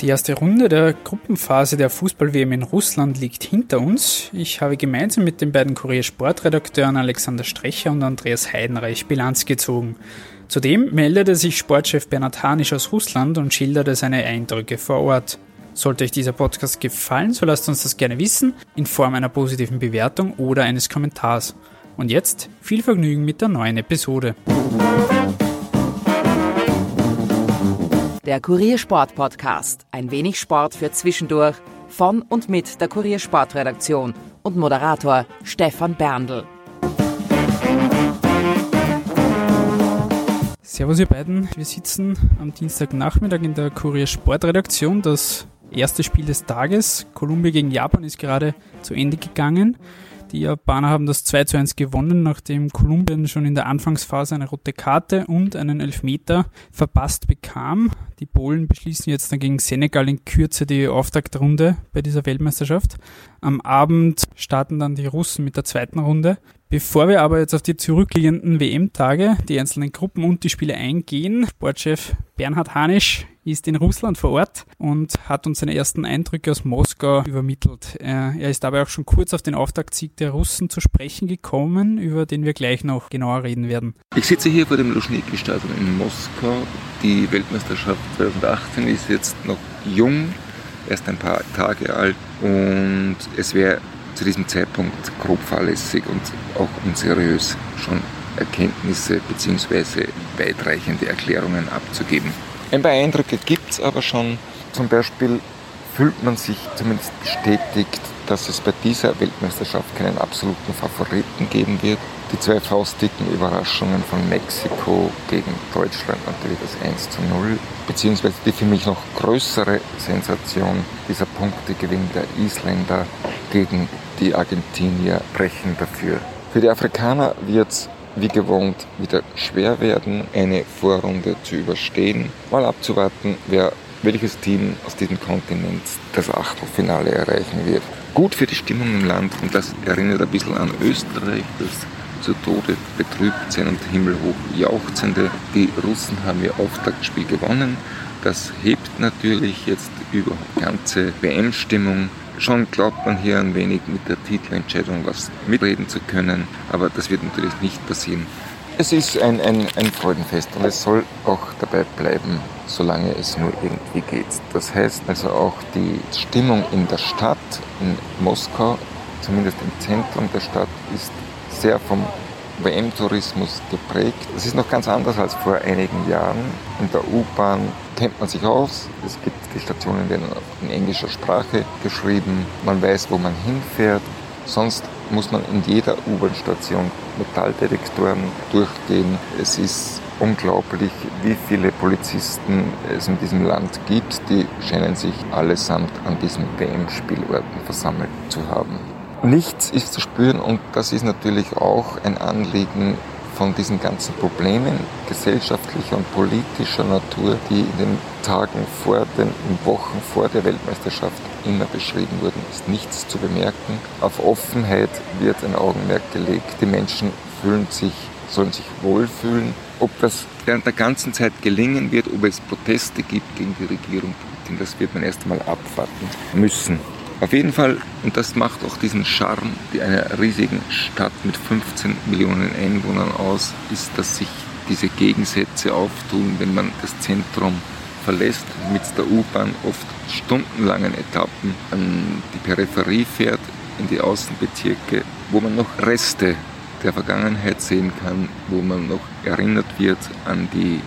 Die erste Runde der Gruppenphase der Fußball-WM in Russland liegt hinter uns. Ich habe gemeinsam mit den beiden Kurier-Sportredakteuren Alexander Strecher und Andreas Heidenreich Bilanz gezogen. Zudem meldete sich Sportchef Bernhard Hanisch aus Russland und schilderte seine Eindrücke vor Ort. Sollte euch dieser Podcast gefallen, so lasst uns das gerne wissen, in Form einer positiven Bewertung oder eines Kommentars. Und jetzt viel Vergnügen mit der neuen Episode. Der Kuriersport Podcast. Ein wenig Sport für zwischendurch. Von und mit der Kuriersportredaktion und Moderator Stefan Berndl. Servus ihr beiden. Wir sitzen am Dienstagnachmittag in der Kuriersportredaktion. Das erste Spiel des Tages. Kolumbien gegen Japan ist gerade zu Ende gegangen. Die Japaner haben das 2 zu 1 gewonnen, nachdem Kolumbien schon in der Anfangsphase eine rote Karte und einen Elfmeter verpasst bekam. Die Polen beschließen jetzt dann gegen Senegal in Kürze die Auftaktrunde bei dieser Weltmeisterschaft. Am Abend starten dann die Russen mit der zweiten Runde. Bevor wir aber jetzt auf die zurückliegenden WM-Tage, die einzelnen Gruppen und die Spiele eingehen, Sportchef Bernhard Hanisch ist in Russland vor Ort und hat uns seine ersten Eindrücke aus Moskau übermittelt. Er ist dabei auch schon kurz auf den Auftaktsieg der Russen zu sprechen gekommen, über den wir gleich noch genauer reden werden. Ich sitze hier vor dem Luschniki-Stadion in Moskau. Die Weltmeisterschaft 2018 ist jetzt noch jung, erst ein paar Tage alt und es wäre zu diesem Zeitpunkt grob fahrlässig und auch unseriös schon Erkenntnisse bzw. weitreichende Erklärungen abzugeben. Ein paar Eindrücke gibt es aber schon. Zum Beispiel fühlt man sich zumindest bestätigt, dass es bei dieser Weltmeisterschaft keinen absoluten Favoriten geben wird. Die zwei faustdicken Überraschungen von Mexiko gegen Deutschland natürlich das 1 zu 0, beziehungsweise die für mich noch größere Sensation, dieser Punktegewinn der Isländer gegen die Argentinier brechen dafür. Für die Afrikaner wird es wie gewohnt wieder schwer werden, eine Vorrunde zu überstehen. Mal abzuwarten, wer welches Team aus diesem Kontinent das Achtelfinale erreichen wird. Gut für die Stimmung im Land und das erinnert ein bisschen an Österreich, das zu Tode betrübt sind und himmelhoch jauchzende. Die Russen haben ihr Auftaktspiel gewonnen. Das hebt natürlich jetzt über die ganze WM-Stimmung. Schon glaubt man hier ein wenig mit der Titelentscheidung was mitreden zu können, aber das wird natürlich nicht passieren. Es ist ein, ein, ein Freudenfest und es soll auch dabei bleiben, solange es nur irgendwie geht. Das heißt also auch die Stimmung in der Stadt, in Moskau, zumindest im Zentrum der Stadt, ist sehr vom WM-Tourismus geprägt. Es ist noch ganz anders als vor einigen Jahren. In der U-Bahn kennt man sich aus. Es gibt die Stationen werden in englischer Sprache geschrieben. Man weiß, wo man hinfährt. Sonst muss man in jeder U-Bahn-Station Metalldetektoren durchgehen. Es ist unglaublich, wie viele Polizisten es in diesem Land gibt. Die scheinen sich allesamt an diesen WM-Spielorten versammelt zu haben. Nichts ist zu spüren und das ist natürlich auch ein Anliegen von diesen ganzen Problemen gesellschaftlicher und politischer Natur, die in den Tagen vor den Wochen vor der Weltmeisterschaft immer beschrieben wurden, ist nichts zu bemerken. Auf Offenheit wird ein Augenmerk gelegt. Die Menschen fühlen sich, sollen sich wohlfühlen. Ob das während der ganzen Zeit gelingen wird, ob es Proteste gibt gegen die Regierung Putin, das wird man erst einmal abwarten müssen. Auf jeden Fall, und das macht auch diesen Charme einer riesigen Stadt mit 15 Millionen Einwohnern aus, ist, dass sich diese Gegensätze auftun, wenn man das Zentrum verlässt, mit der U-Bahn oft stundenlangen Etappen an die Peripherie fährt, in die Außenbezirke, wo man noch Reste der Vergangenheit sehen kann, wo man noch erinnert wird an die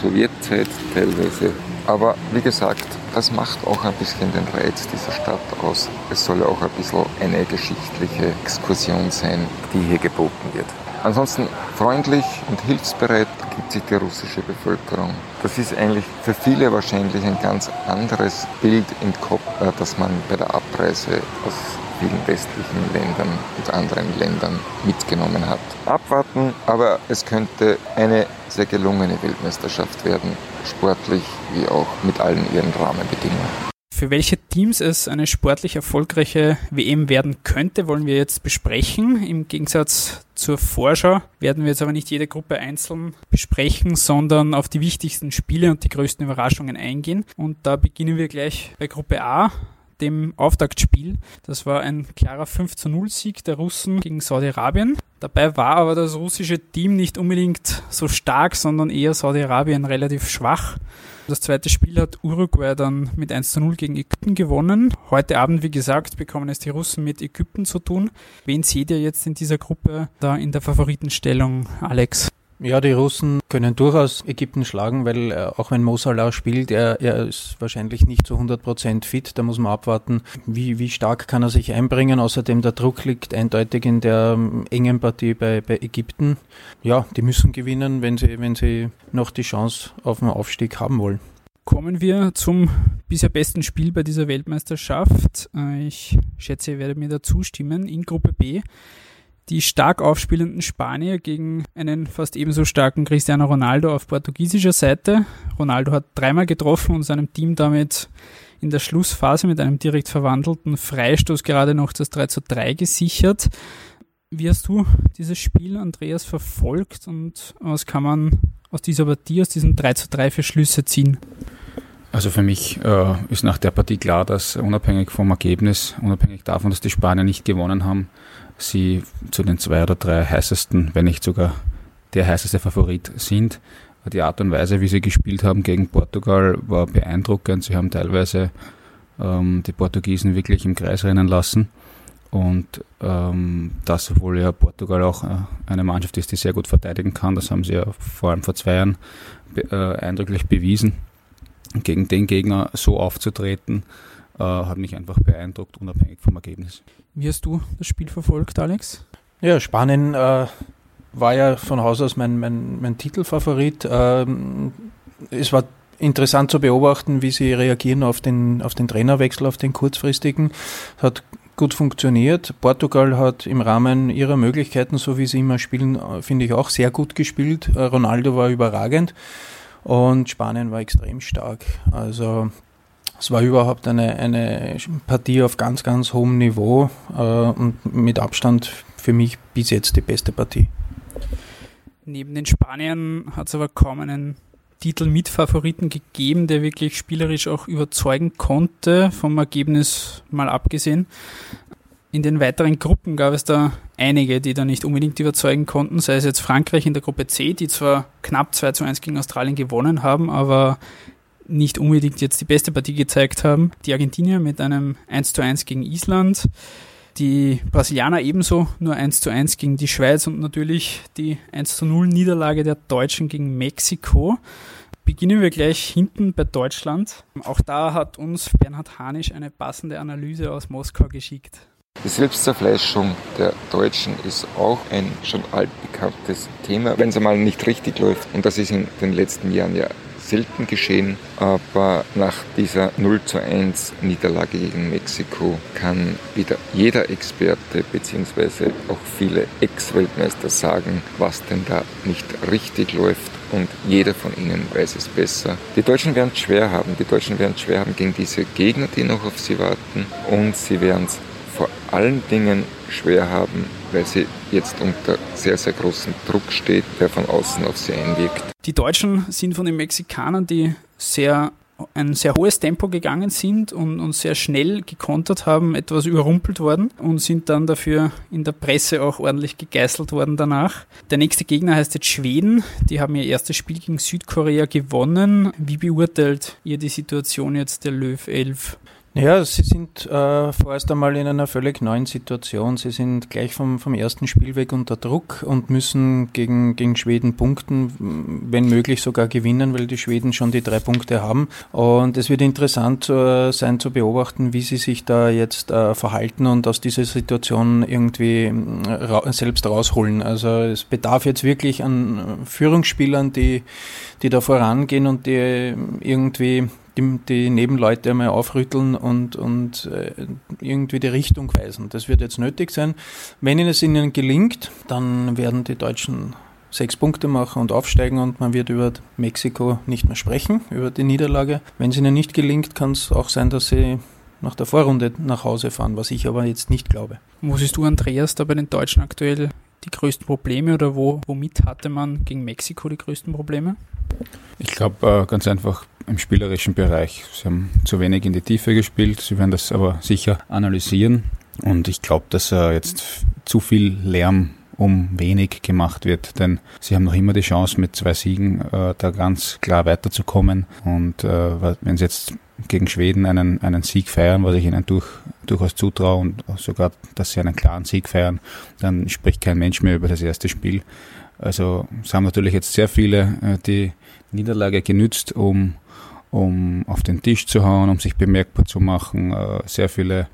Sowjetzeit teilweise. Aber wie gesagt, das macht auch ein bisschen den Reiz dieser Stadt aus. Es soll auch ein bisschen eine geschichtliche Exkursion sein, die hier geboten wird. Ansonsten freundlich und hilfsbereit gibt sich die russische Bevölkerung. Das ist eigentlich für viele wahrscheinlich ein ganz anderes Bild im Kopf, äh, das man bei der Abreise aus vielen westlichen Ländern und anderen Ländern mitgenommen hat. Abwarten, aber es könnte eine sehr gelungene Weltmeisterschaft werden, sportlich wie auch mit allen ihren Rahmenbedingungen. Für welche Teams es eine sportlich erfolgreiche WM werden könnte, wollen wir jetzt besprechen. Im Gegensatz zur Vorschau werden wir jetzt aber nicht jede Gruppe einzeln besprechen, sondern auf die wichtigsten Spiele und die größten Überraschungen eingehen. Und da beginnen wir gleich bei Gruppe A dem Auftaktspiel. Das war ein klarer 5 zu 0 Sieg der Russen gegen Saudi-Arabien. Dabei war aber das russische Team nicht unbedingt so stark, sondern eher Saudi-Arabien relativ schwach. Das zweite Spiel hat Uruguay dann mit 1 zu 0 gegen Ägypten gewonnen. Heute Abend, wie gesagt, bekommen es die Russen mit Ägypten zu tun. Wen seht ihr jetzt in dieser Gruppe da in der Favoritenstellung, Alex? Ja, die Russen können durchaus Ägypten schlagen, weil äh, auch wenn Mo Salah spielt, er, er ist wahrscheinlich nicht zu 100 Prozent fit. Da muss man abwarten, wie, wie stark kann er sich einbringen. Außerdem der Druck liegt eindeutig in der ähm, engen Partie bei, bei Ägypten. Ja, die müssen gewinnen, wenn sie, wenn sie noch die Chance auf den Aufstieg haben wollen. Kommen wir zum bisher besten Spiel bei dieser Weltmeisterschaft. Äh, ich schätze, ihr werdet mir da zustimmen. In Gruppe B die stark aufspielenden Spanier gegen einen fast ebenso starken Cristiano Ronaldo auf portugiesischer Seite. Ronaldo hat dreimal getroffen und seinem Team damit in der Schlussphase mit einem direkt verwandelten Freistoß gerade noch das 3 zu 3 gesichert. Wie hast du dieses Spiel, Andreas, verfolgt und was kann man aus dieser Partie, aus diesem 3 zu 3 für Schlüsse ziehen? Also für mich äh, ist nach der Partie klar, dass unabhängig vom Ergebnis, unabhängig davon, dass die Spanier nicht gewonnen haben, sie zu den zwei oder drei heißesten, wenn nicht sogar der heißeste Favorit sind. Die Art und Weise, wie sie gespielt haben gegen Portugal, war beeindruckend. Sie haben teilweise ähm, die Portugiesen wirklich im Kreis rennen lassen. Und ähm, das, obwohl ja Portugal auch äh, eine Mannschaft ist, die sehr gut verteidigen kann, das haben sie ja vor allem vor zwei Jahren be äh, eindrücklich bewiesen. Gegen den Gegner so aufzutreten, hat mich einfach beeindruckt, unabhängig vom Ergebnis. Wie hast du das Spiel verfolgt, Alex? Ja, Spanien äh, war ja von Haus aus mein, mein, mein Titelfavorit. Ähm, es war interessant zu beobachten, wie sie reagieren auf den, auf den Trainerwechsel, auf den kurzfristigen. Hat gut funktioniert. Portugal hat im Rahmen ihrer Möglichkeiten, so wie sie immer spielen, äh, finde ich auch sehr gut gespielt. Äh, Ronaldo war überragend und Spanien war extrem stark. Also es war überhaupt eine, eine Partie auf ganz, ganz hohem Niveau äh, und mit Abstand für mich bis jetzt die beste Partie. Neben den Spaniern hat es aber kaum einen Titel mit Favoriten gegeben, der wirklich spielerisch auch überzeugen konnte, vom Ergebnis mal abgesehen. In den weiteren Gruppen gab es da einige, die da nicht unbedingt überzeugen konnten, sei es jetzt Frankreich in der Gruppe C, die zwar knapp 2 zu 1 gegen Australien gewonnen haben, aber nicht unbedingt jetzt die beste Partie gezeigt haben. Die Argentinier mit einem 1 zu 1 gegen Island. Die Brasilianer ebenso nur 1 zu 1 gegen die Schweiz und natürlich die 1 zu 0 Niederlage der Deutschen gegen Mexiko. Beginnen wir gleich hinten bei Deutschland. Auch da hat uns Bernhard Hanisch eine passende Analyse aus Moskau geschickt. Die Selbstzerfleischung der Deutschen ist auch ein schon altbekanntes Thema, wenn es einmal nicht richtig läuft. Und das ist in den letzten Jahren ja selten geschehen, aber nach dieser 0 zu 1 Niederlage gegen Mexiko kann wieder jeder Experte bzw. auch viele Ex-Weltmeister sagen, was denn da nicht richtig läuft und jeder von ihnen weiß es besser. Die Deutschen werden es schwer haben. Die Deutschen werden es schwer haben gegen diese Gegner, die noch auf sie warten und sie werden es vor allen Dingen schwer haben, weil sie jetzt unter sehr, sehr großem Druck steht, der von außen auf sie einwirkt. Die Deutschen sind von den Mexikanern, die sehr ein sehr hohes Tempo gegangen sind und, und sehr schnell gekontert haben, etwas überrumpelt worden und sind dann dafür in der Presse auch ordentlich gegeißelt worden danach. Der nächste Gegner heißt jetzt Schweden. Die haben ihr erstes Spiel gegen Südkorea gewonnen. Wie beurteilt ihr die Situation jetzt der Löw 11? Ja, sie sind äh, vorerst einmal in einer völlig neuen Situation. Sie sind gleich vom, vom ersten Spiel weg unter Druck und müssen gegen, gegen Schweden punkten, wenn möglich sogar gewinnen, weil die Schweden schon die drei Punkte haben. Und es wird interessant äh, sein zu beobachten, wie sie sich da jetzt äh, verhalten und aus dieser Situation irgendwie ra selbst rausholen. Also es bedarf jetzt wirklich an Führungsspielern, die, die da vorangehen und die irgendwie die, die Nebenleute einmal aufrütteln und, und äh, irgendwie die Richtung weisen. Das wird jetzt nötig sein. Wenn es ihnen gelingt, dann werden die Deutschen sechs Punkte machen und aufsteigen und man wird über Mexiko nicht mehr sprechen, über die Niederlage. Wenn es ihnen nicht gelingt, kann es auch sein, dass sie nach der Vorrunde nach Hause fahren, was ich aber jetzt nicht glaube. Wo siehst du, Andreas, da bei den Deutschen aktuell die größten Probleme oder wo, womit hatte man gegen Mexiko die größten Probleme? Ich glaube äh, ganz einfach im spielerischen Bereich. Sie haben zu wenig in die Tiefe gespielt, sie werden das aber sicher analysieren und ich glaube, dass äh, jetzt zu viel Lärm um wenig gemacht wird, denn sie haben noch immer die Chance, mit zwei Siegen äh, da ganz klar weiterzukommen. Und äh, wenn sie jetzt gegen Schweden einen, einen Sieg feiern, was ich ihnen durch, durchaus zutraue und sogar, dass sie einen klaren Sieg feiern, dann spricht kein Mensch mehr über das erste Spiel. Also es haben natürlich jetzt sehr viele äh, die Niederlage genützt, um, um auf den Tisch zu hauen, um sich bemerkbar zu machen. Äh, sehr viele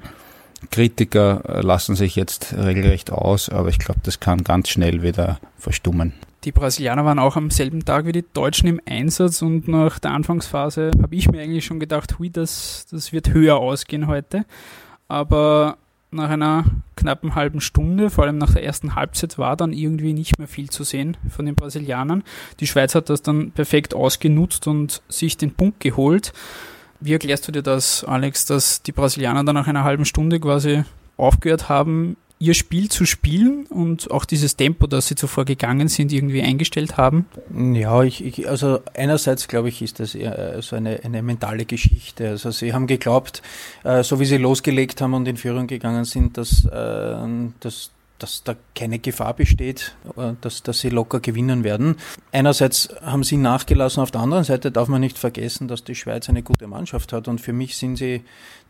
Kritiker äh, lassen sich jetzt regelrecht aus, aber ich glaube, das kann ganz schnell wieder verstummen. Die Brasilianer waren auch am selben Tag wie die Deutschen im Einsatz und nach der Anfangsphase habe ich mir eigentlich schon gedacht, hui, das, das wird höher ausgehen heute. Aber nach einer knappen halben Stunde, vor allem nach der ersten Halbzeit, war dann irgendwie nicht mehr viel zu sehen von den Brasilianern. Die Schweiz hat das dann perfekt ausgenutzt und sich den Punkt geholt. Wie erklärst du dir das, Alex, dass die Brasilianer dann nach einer halben Stunde quasi aufgehört haben, ihr Spiel zu spielen und auch dieses Tempo, das sie zuvor gegangen sind, irgendwie eingestellt haben? Ja, ich, ich also einerseits glaube ich, ist das eher so eine, eine mentale Geschichte. Also sie haben geglaubt, äh, so wie sie losgelegt haben und in Führung gegangen sind, dass, äh, dass dass da keine Gefahr besteht, äh, dass, dass sie locker gewinnen werden. Einerseits haben sie nachgelassen, auf der anderen Seite darf man nicht vergessen, dass die Schweiz eine gute Mannschaft hat und für mich sind sie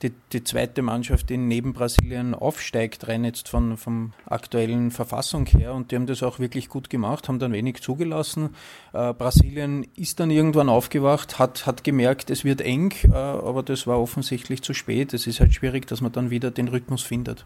die, die zweite Mannschaft, die neben Brasilien aufsteigt, rein jetzt von vom aktuellen Verfassung her und die haben das auch wirklich gut gemacht, haben dann wenig zugelassen. Äh, Brasilien ist dann irgendwann aufgewacht, hat, hat gemerkt, es wird eng, äh, aber das war offensichtlich zu spät. Es ist halt schwierig, dass man dann wieder den Rhythmus findet.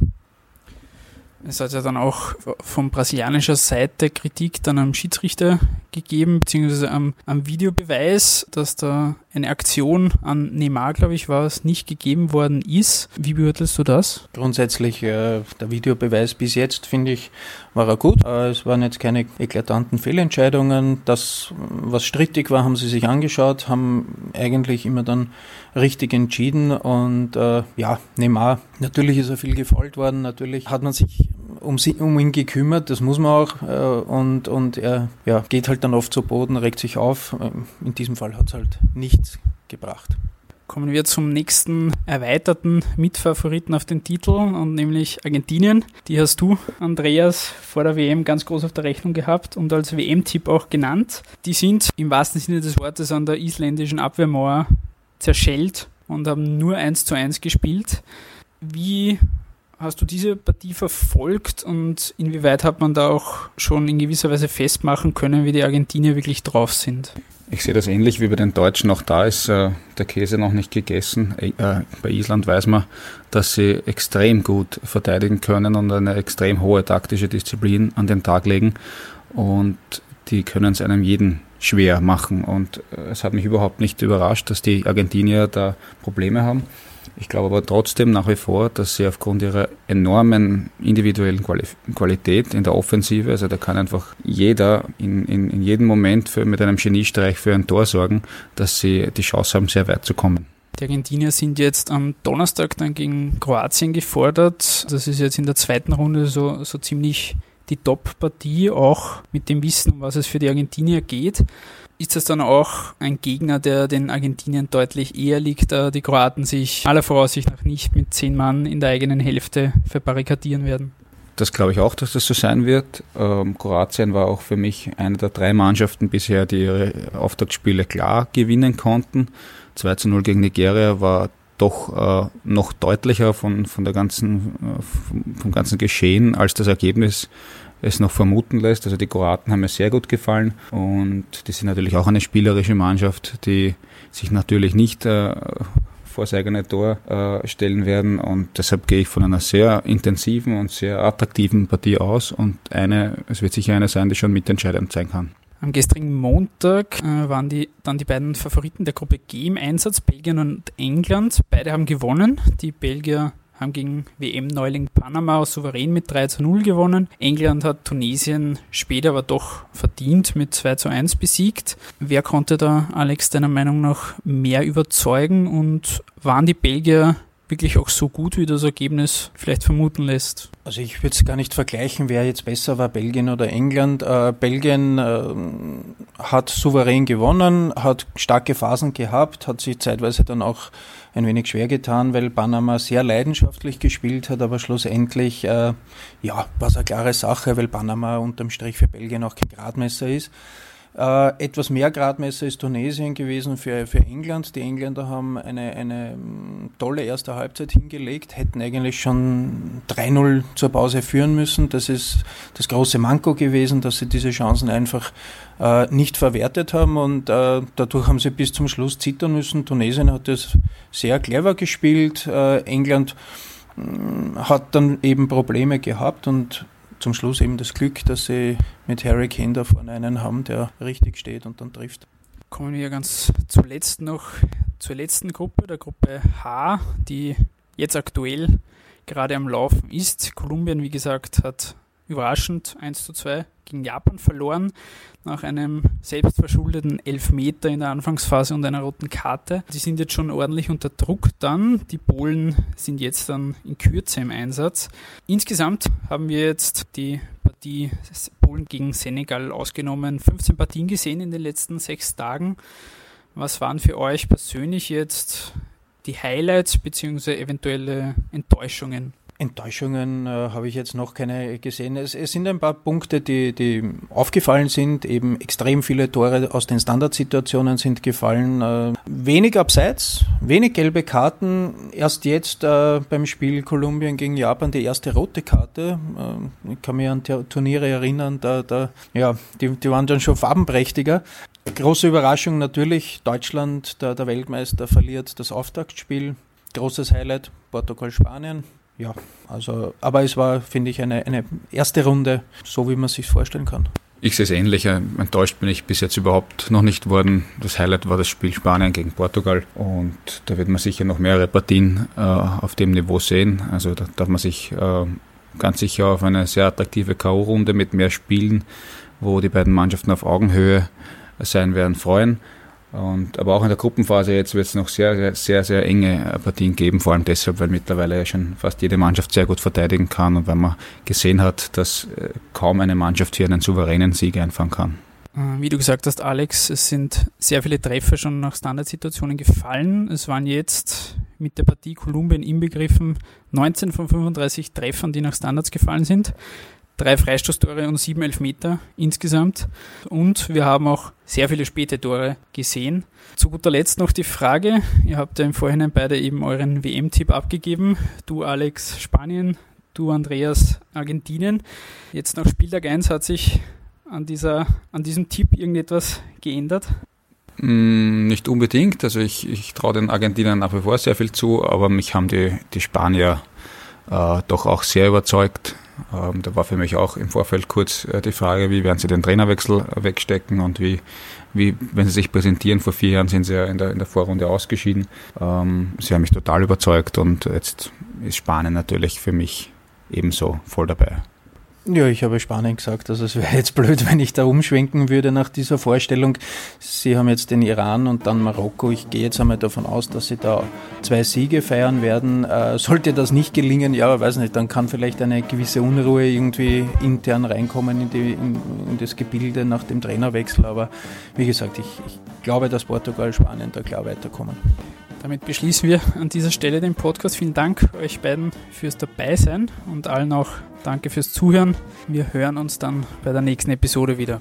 Es hat ja dann auch von brasilianischer Seite Kritik dann am Schiedsrichter gegeben, beziehungsweise am, am Videobeweis, dass da eine Aktion an Neymar, glaube ich, war es, nicht gegeben worden ist. Wie beurteilst du das? Grundsätzlich, äh, der Videobeweis bis jetzt, finde ich, war er gut. Äh, es waren jetzt keine eklatanten Fehlentscheidungen. Das, was strittig war, haben sie sich angeschaut, haben eigentlich immer dann richtig entschieden und äh, ja, Neymar, natürlich ist er viel gefault worden, natürlich hat man sich um, um ihn gekümmert, das muss man auch. Äh, und, und er ja, geht halt dann oft zu Boden, regt sich auf. Ähm, in diesem Fall hat es halt nichts gebracht. Kommen wir zum nächsten erweiterten Mitfavoriten auf den Titel und nämlich Argentinien. Die hast du, Andreas, vor der WM ganz groß auf der Rechnung gehabt und als WM-Tipp auch genannt. Die sind im wahrsten Sinne des Wortes an der isländischen Abwehrmauer zerschellt und haben nur 1 zu 1 gespielt. Wie hast du diese Partie verfolgt und inwieweit hat man da auch schon in gewisser Weise festmachen können, wie die Argentinier wirklich drauf sind? Ich sehe das ähnlich wie bei den Deutschen. Auch da ist äh, der Käse noch nicht gegessen. Äh, bei Island weiß man, dass sie extrem gut verteidigen können und eine extrem hohe taktische Disziplin an den Tag legen. Und die können es einem jeden schwer machen. Und äh, es hat mich überhaupt nicht überrascht, dass die Argentinier da Probleme haben. Ich glaube aber trotzdem nach wie vor, dass sie aufgrund ihrer enormen individuellen Qualität in der Offensive, also da kann einfach jeder in, in, in jedem Moment für, mit einem Geniestreich für ein Tor sorgen, dass sie die Chance haben, sehr weit zu kommen. Die Argentinier sind jetzt am Donnerstag dann gegen Kroatien gefordert. Das ist jetzt in der zweiten Runde so, so ziemlich die Top-Partie, auch mit dem Wissen, was es für die Argentinier geht ist das dann auch ein Gegner, der den Argentinien deutlich eher liegt, da die Kroaten sich aller Voraussicht nach nicht mit zehn Mann in der eigenen Hälfte verbarrikadieren werden? Das glaube ich auch, dass das so sein wird. Ähm, Kroatien war auch für mich eine der drei Mannschaften bisher, die ihre Auftaktspiele klar gewinnen konnten. 2 zu 0 gegen Nigeria war doch äh, noch deutlicher von, von der ganzen, äh, vom, vom ganzen Geschehen als das Ergebnis es noch vermuten lässt. Also die Kroaten haben mir sehr gut gefallen und die sind natürlich auch eine spielerische Mannschaft, die sich natürlich nicht äh, vor das eigene Tor äh, stellen werden und deshalb gehe ich von einer sehr intensiven und sehr attraktiven Partie aus und eine, es wird sicher eine sein, die schon mitentscheidend sein kann. Am gestrigen Montag äh, waren die, dann die beiden Favoriten der Gruppe G im Einsatz, Belgien und England. Beide haben gewonnen. Die Belgier haben gegen WM-Neuling Panama souverän mit 3 zu 0 gewonnen. England hat Tunesien später aber doch verdient mit 2 zu 1 besiegt. Wer konnte da, Alex, deiner Meinung nach mehr überzeugen und waren die Belgier wirklich auch so gut, wie das Ergebnis vielleicht vermuten lässt? Also ich würde es gar nicht vergleichen, wer jetzt besser war, Belgien oder England. Äh, Belgien äh, hat souverän gewonnen, hat starke Phasen gehabt, hat sich zeitweise dann auch ein wenig schwer getan, weil Panama sehr leidenschaftlich gespielt hat, aber schlussendlich äh, ja, war es eine klare Sache, weil Panama unterm Strich für Belgien auch kein Gradmesser ist. Äh, etwas mehr Gradmesser ist Tunesien gewesen für, für England. Die Engländer haben eine, eine mm, tolle erste Halbzeit hingelegt, hätten eigentlich schon 3-0 zur Pause führen müssen. Das ist das große Manko gewesen, dass sie diese Chancen einfach äh, nicht verwertet haben und äh, dadurch haben sie bis zum Schluss zittern müssen. Tunesien hat das sehr clever gespielt. Äh, England mm, hat dann eben Probleme gehabt und zum Schluss eben das Glück, dass sie mit Harry Kane da vorne einen haben, der richtig steht und dann trifft. Kommen wir ganz zuletzt noch zur letzten Gruppe, der Gruppe H, die jetzt aktuell gerade am Laufen ist. Kolumbien, wie gesagt, hat überraschend 1 zu 2 gegen Japan verloren nach einem selbstverschuldeten Elfmeter in der Anfangsphase und einer roten Karte. Die sind jetzt schon ordentlich unter Druck dann. Die Polen sind jetzt dann in Kürze im Einsatz. Insgesamt haben wir jetzt die Partie Polen gegen Senegal ausgenommen 15 Partien gesehen in den letzten sechs Tagen. Was waren für euch persönlich jetzt die Highlights bzw. eventuelle Enttäuschungen? Enttäuschungen äh, habe ich jetzt noch keine gesehen. Es, es, sind ein paar Punkte, die, die aufgefallen sind. Eben extrem viele Tore aus den Standardsituationen sind gefallen. Äh, wenig Abseits, wenig gelbe Karten. Erst jetzt äh, beim Spiel Kolumbien gegen Japan die erste rote Karte. Äh, ich kann mich an Turniere erinnern, da, da, ja, die, die waren dann schon farbenprächtiger. Große Überraschung natürlich, Deutschland, der, der Weltmeister, verliert das Auftaktspiel. Großes Highlight, Portugal-Spanien ja, also, aber es war, finde ich, eine, eine erste Runde, so wie man sich vorstellen kann. Ich sehe es ähnlich. Enttäuscht bin ich bis jetzt überhaupt noch nicht worden. Das Highlight war das Spiel Spanien gegen Portugal und da wird man sicher noch mehrere Partien äh, auf dem Niveau sehen. Also da darf man sich äh, ganz sicher auf eine sehr attraktive K.O.-Runde mit mehr Spielen, wo die beiden Mannschaften auf Augenhöhe sein werden, freuen. Und, aber auch in der Gruppenphase jetzt wird es noch sehr, sehr, sehr, sehr enge Partien geben, vor allem deshalb, weil mittlerweile ja schon fast jede Mannschaft sehr gut verteidigen kann und weil man gesehen hat, dass äh, kaum eine Mannschaft hier einen souveränen Sieg einfangen kann. Äh, wie du gesagt hast, Alex, es sind sehr viele Treffer schon nach Standardsituationen gefallen. Es waren jetzt mit der Partie Kolumbien inbegriffen 19 von 35 Treffern, die nach Standards gefallen sind drei Freistoßtore und sieben Elfmeter insgesamt. Und wir haben auch sehr viele späte Tore gesehen. Zu guter Letzt noch die Frage, ihr habt ja im Vorhinein beide eben euren WM-Tipp abgegeben. Du Alex Spanien, du Andreas Argentinien. Jetzt nach Spieltag 1 hat sich an, dieser, an diesem Tipp irgendetwas geändert? Mm, nicht unbedingt. Also ich, ich traue den Argentinern nach wie vor sehr viel zu, aber mich haben die, die Spanier äh, doch auch sehr überzeugt. Ähm, da war für mich auch im Vorfeld kurz äh, die Frage, wie werden sie den Trainerwechsel wegstecken und wie, wie, wenn sie sich präsentieren, vor vier Jahren sind sie ja in der, in der Vorrunde ausgeschieden. Ähm, sie haben mich total überzeugt und jetzt ist Spanien natürlich für mich ebenso voll dabei. Ja, ich habe Spanien gesagt, also es wäre jetzt blöd, wenn ich da umschwenken würde nach dieser Vorstellung. Sie haben jetzt den Iran und dann Marokko. Ich gehe jetzt einmal davon aus, dass Sie da zwei Siege feiern werden. Äh, sollte das nicht gelingen, ja, weiß nicht, dann kann vielleicht eine gewisse Unruhe irgendwie intern reinkommen in, die, in, in das Gebilde nach dem Trainerwechsel. Aber wie gesagt, ich, ich glaube, dass Portugal, Spanien da klar weiterkommen. Damit beschließen wir an dieser Stelle den Podcast. Vielen Dank euch beiden fürs Dabeisein und allen auch danke fürs Zuhören. Wir hören uns dann bei der nächsten Episode wieder.